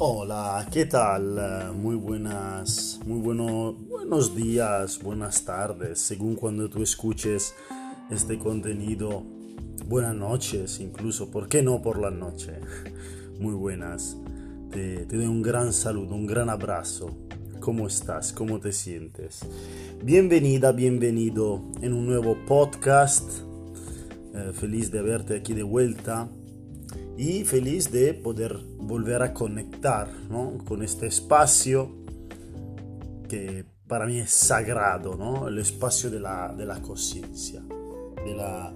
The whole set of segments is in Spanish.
Hola, ¿qué tal? Muy buenas, muy bueno, buenos días, buenas tardes, según cuando tú escuches este contenido. Buenas noches, incluso, ¿por qué no por la noche? Muy buenas. Te, te doy un gran saludo, un gran abrazo. ¿Cómo estás? ¿Cómo te sientes? Bienvenida, bienvenido en un nuevo podcast. Eh, feliz de verte aquí de vuelta y feliz de poder volver a conectar ¿no? con este espacio que para mí es sagrado, ¿no? el espacio de la, de la conciencia, de la,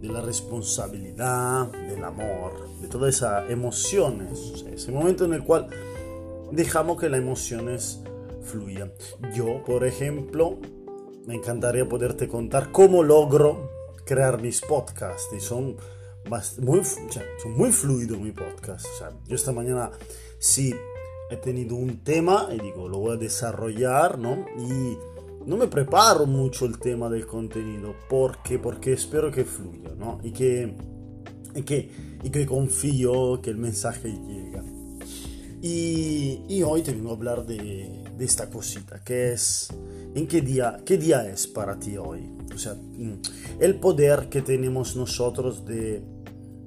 de la responsabilidad, del amor, de todas esas emociones, o sea, ese momento en el cual dejamos que las emociones fluyan. Yo, por ejemplo, me encantaría poderte contar cómo logro crear mis podcasts y son muy, son muy fluidos mis podcasts. yo esta mañana sí he tenido un tema y digo, lo voy a desarrollar, ¿no? Y no me preparo mucho el tema del contenido porque, porque espero que fluya, ¿no? Y que, y que, y que confío que el mensaje llegue. Y, hoy te vengo a hablar de esta cosita, que es, ¿en qué día, qué día es para ti hoy? O sea, mm, el poder que tenemos nosotros de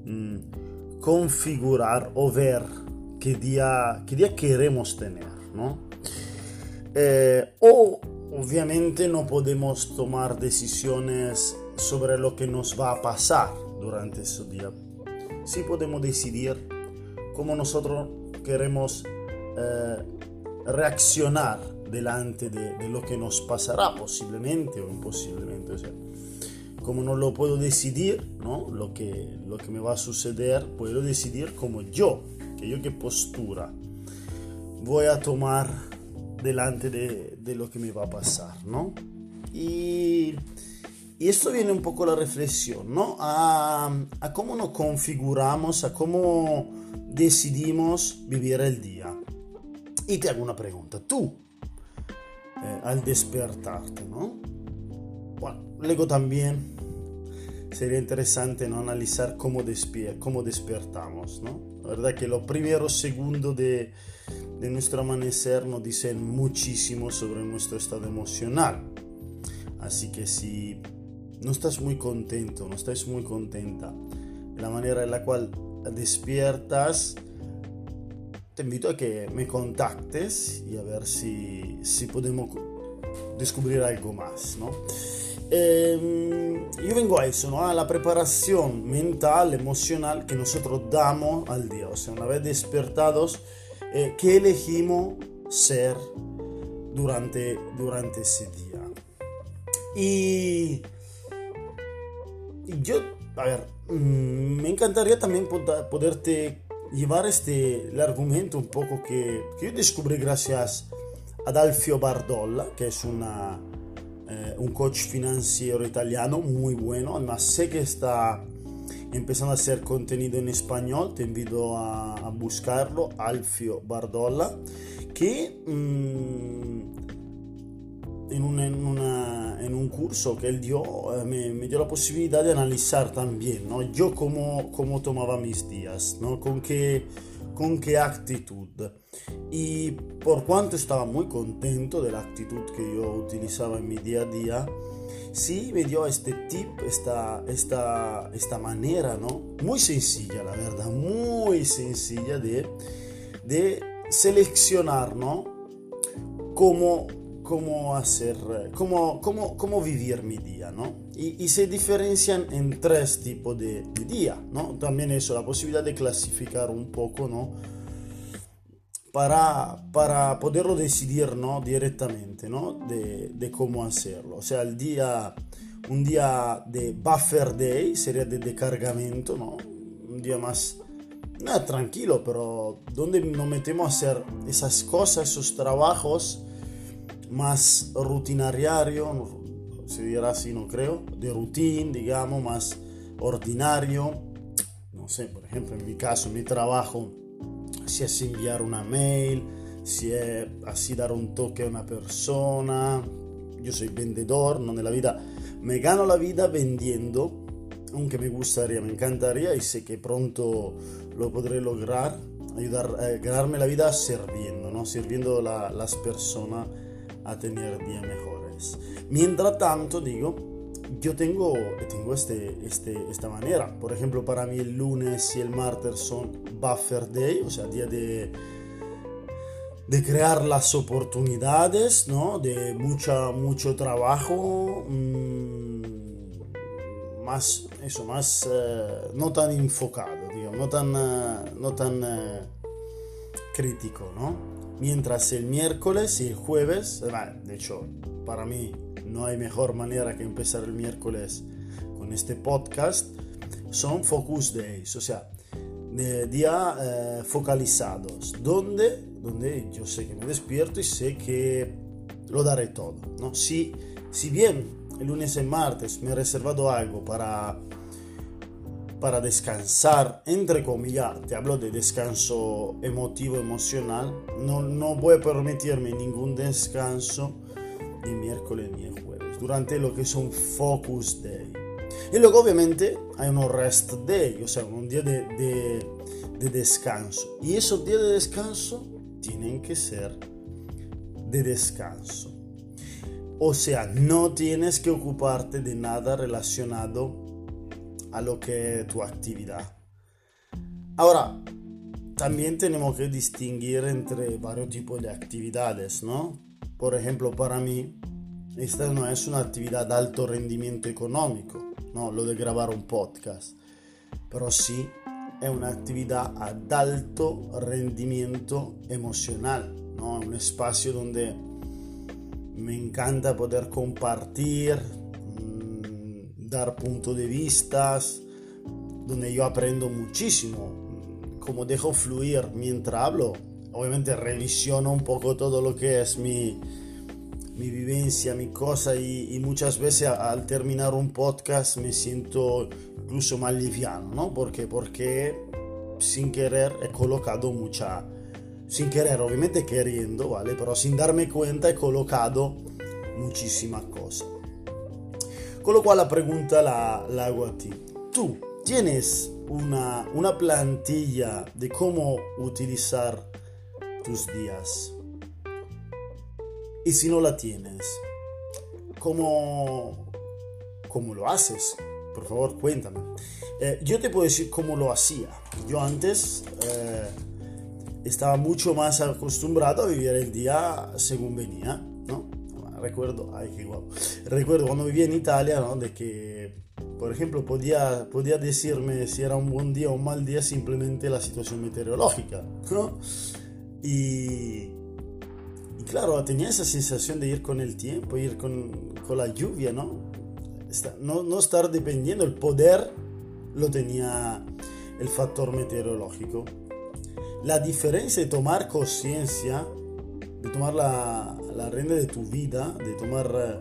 mm, configurar o ver qué día, qué día queremos tener, ¿no? Eh, o obviamente no podemos tomar decisiones sobre lo que nos va a pasar durante ese día. Sí podemos decidir cómo nosotros queremos eh, reaccionar delante de, de, lo que nos pasará, posiblemente o imposiblemente. O sea, como no lo puedo decidir, ¿no? Lo que, lo que me va a suceder, puedo decidir como yo, que yo qué postura voy a tomar delante de, de lo que me va a pasar, ¿no? Y, y, esto viene un poco la reflexión, ¿no? A, a cómo nos configuramos, a cómo decidimos vivir el día. Y te hago una pregunta, tú, eh, al despertarte, ¿no? Bueno, luego también sería interesante ¿no? analizar cómo, cómo despertamos, ¿no? La verdad que los primeros segundos de, de nuestro amanecer nos dicen muchísimo sobre nuestro estado emocional. Así que si no estás muy contento, no estás muy contenta la manera en la cual despiertas, te invito a que me contactes y a ver si, si podemos descubrir algo más, ¿no? Eh, yo vengo a eso, ¿no? A la preparación mental, emocional que nosotros damos al día. O sea, una vez despertados, eh, ¿qué elegimos ser durante, durante ese día? Y, yo, a ver, mmm, me encantaría también poderte llevar este el argumento un poco que, que yo descubrí gracias ad Alfio Bardolla, que es una eh, un coach financiero italiano muy bueno. Además, sé que está empezando a hacer contenido en español. Te invito a, a buscarlo, Alfio Bardolla, que mmm, en, un, en, una, en, un, curso que él dio eh, me, me, dio la posibilidad de analizar también ¿no? yo cómo, cómo mis días, ¿no? con qué con qué actitud. Y por cuanto estaba muy contento de la actitud que yo utilizaba en mi día a día, sí me dio este tip, esta, esta, esta manera, ¿no? Muy sencilla, la verdad, muy sencilla de, de seleccionar, ¿no? Cómo, cómo hacer, cómo, cómo, cómo vivir mi día, ¿no? Y, y, se diferencian en tres tipos de, de, día, ¿no? También eso, la posibilidad de clasificar un poco, ¿no? Para, para poderlo decidir, ¿no? Directamente, ¿no? De, de, cómo hacerlo. O sea, el día, un día de buffer day sería de descargamento, ¿no? Un día más, tranquilo, pero donde nos metemos a hacer esas cosas, esos trabajos más rutinarios, dirá así, no creo, de routine, digamos, más ordinario. No sé, por ejemplo, en mi caso, mi trabajo, si es enviar una mail, si es así dar un toque a una persona. Yo soy vendedor, no la vida. Me gano la vida vendiendo, aunque me gustaría, me encantaría y sé que pronto lo podré lograr. ayudar, a eh, ganarme la vida sirviendo, ¿no? Sirviendo a las personas a tener días Mientras tanto, digo, yo tengo, tengo este, este, esta manera. Por ejemplo, para mí el lunes y el martes son buffer day, o sea, día de, de crear las oportunidades, ¿no? De mucha, mucho trabajo. Mmm, más, eso, más, eh, no tan enfocado, digamos, no tan, eh, no tan eh, crítico, ¿no? Mientras el miércoles y el jueves, de hecho, para mí no hay mejor manera que empezar el miércoles con este podcast, son focus days, o sea, de día focalizados, donde, donde yo sé que me despierto y sé que lo daré todo, ¿no? Si, si bien el lunes y martes me he reservado algo para, para descansar, entre comillas, te hablo de descanso emotivo, emocional, no, no voy a permitirme ningún descanso ni miércoles ni jueves, durante lo que es un focus day. Y luego obviamente hay un rest day, o sea, un día de, de, de descanso. Y esos días de descanso tienen que ser de descanso. O sea, no tienes que ocuparte de nada relacionado a lo que tu actividad. Ahora, también tenemos que distinguir entre varios tipos de actividades, ¿no? Por ejemplo, para mí, esta no es una actividad de alto rendimiento económico, ¿no? Lo de grabar un podcast, pero sí es una actividad de alto rendimiento emocional, ¿no? Un espacio donde me encanta poder compartir, dar puntos de vista, donde yo aprendo muchísimo, como dejo fluir mientras hablo. Obviamente revisiono un poco todo lo que es mi, mi vivencia, mi cosa y, muchas veces al terminar un podcast me siento incluso más liviano, ¿no? Porque, porque sin querer he colocado mucha sin querer, obviamente queriendo, ¿vale? Pero sin darme cuenta he colocado muchísimas cosas. Con lo cual la pregunta la, la hago a ti. ¿Tú tienes una, una plantilla de cómo utilizar tus días? Y si no la tienes, ¿cómo, cómo lo haces? Por favor, cuéntame. Eh, yo te puedo decir cómo lo hacía. Yo antes... Eh, estaba mucho más acostumbrado a vivir el día según venía. Recuerdo, ay, qué guapo. Recuerdo cuando vivía en Italia, ¿no? De que, por ejemplo, podía, podía decirme si era un buen día o un mal día simplemente la situación meteorológica, y claro, tenía esa sensación de ir con el tiempo, ir con, con la lluvia, ¿no? ¿no? No estar dependiendo, el poder lo tenía el factor meteorológico la diferencia de tomar conciencia, de tomar la, la rienda de tu vida, de tomar... Eh,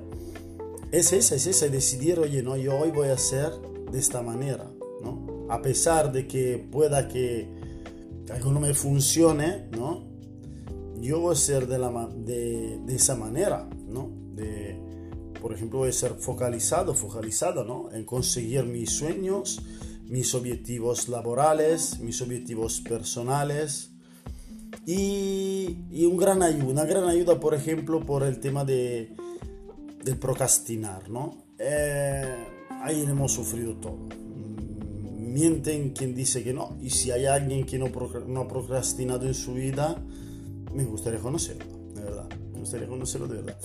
es esa, es esa, decidir, oye, no, yo hoy voy a hacer de esta manera, ¿no? A pesar de que pueda que algo no me funcione, ¿no? Yo voy a ser de, la, de, de esa manera, ¿no? De, por ejemplo, voy a ser focalizado, focalizado, ¿no? En conseguir mis sueños, mis objetivos laborales, mis objetivos personales y, y un gran ayuda, una gran ayuda por ejemplo por el tema de, del procrastinar, ¿no? Eh, ahí hemos sufrido todo. Mm, mienten quien dice que no y si hay alguien que no, no ha procrastinado en su vida, me gustaría conocerlo, de verdad, me gustaría conocerlo de verdad.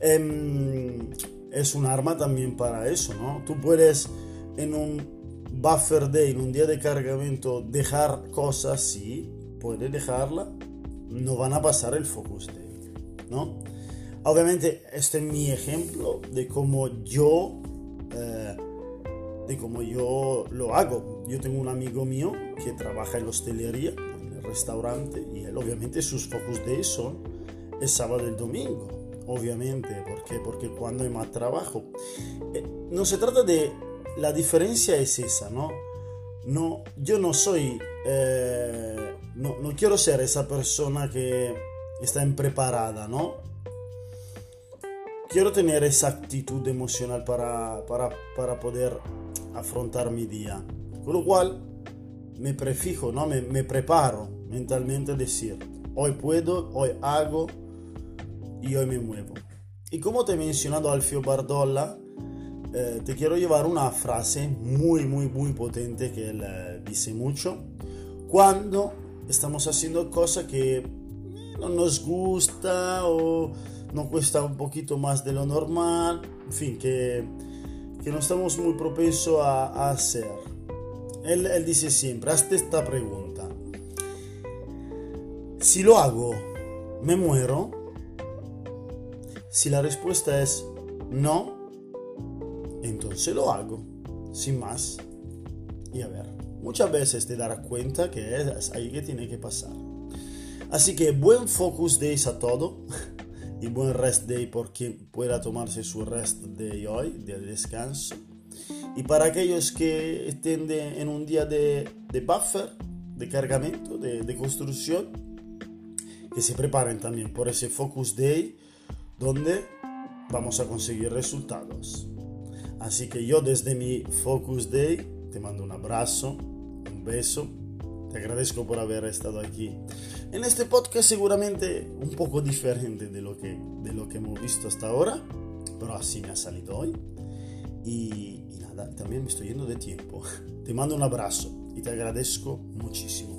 Eh, es un arma también para eso, ¿no? Tú puedes en un buffer day, en un día de cargamento, dejar cosas, sí, puede dejarla, no van a pasar el focus day, ¿no? Obviamente, este es mi ejemplo de cómo yo, eh, de cómo yo lo hago. Yo tengo un amigo mío que trabaja en la hostelería, en el restaurante, y él obviamente sus focus days son el sábado y el domingo, obviamente, ¿por Porque cuando hay más trabajo. Eh, no se trata de la diferencia es esa, ¿no? No yo no soy, eh, no, no, quiero ser esa persona que está impreparada, ¿no? Quiero tener esa actitud emocional para, para, para poder afrontar mi día. Con lo cual me prefijo, ¿no? me, me preparo mentalmente decir, hoy puedo, hoy hago y hoy me muevo. Y como te he mencionado Alfio Bardolla, eh, te quiero llevar una frase muy, muy, muy potente que él eh, dice mucho. Cuando estamos haciendo cosas que no nos gusta o nos cuesta un poquito más de lo normal, en fin, que, que no estamos muy propensos a, a hacer. Él, él dice siempre, hazte esta pregunta. Si lo hago, ¿me muero? Si la respuesta es no, entonces lo hago, sin más. Y a ver, muchas veces te darás cuenta que es ahí que tiene que pasar. Así que buen focus days a todo y buen rest day por quien pueda tomarse su rest day hoy, de descanso. Y para aquellos que estén en un día de, buffer, de cargamento, de construcción, que se preparen también por ese focus day donde vamos a conseguir resultados. Así que yo desde mi Focus Day te mando un abrazo, un beso, te agradezco por haber estado aquí. En este podcast seguramente un poco diferente de lo que, de lo que hemos visto hasta ahora, pero así me ha salido hoy. Y, y nada, también me estoy yendo de tiempo. Te mando un abrazo y te agradezco muchísimo.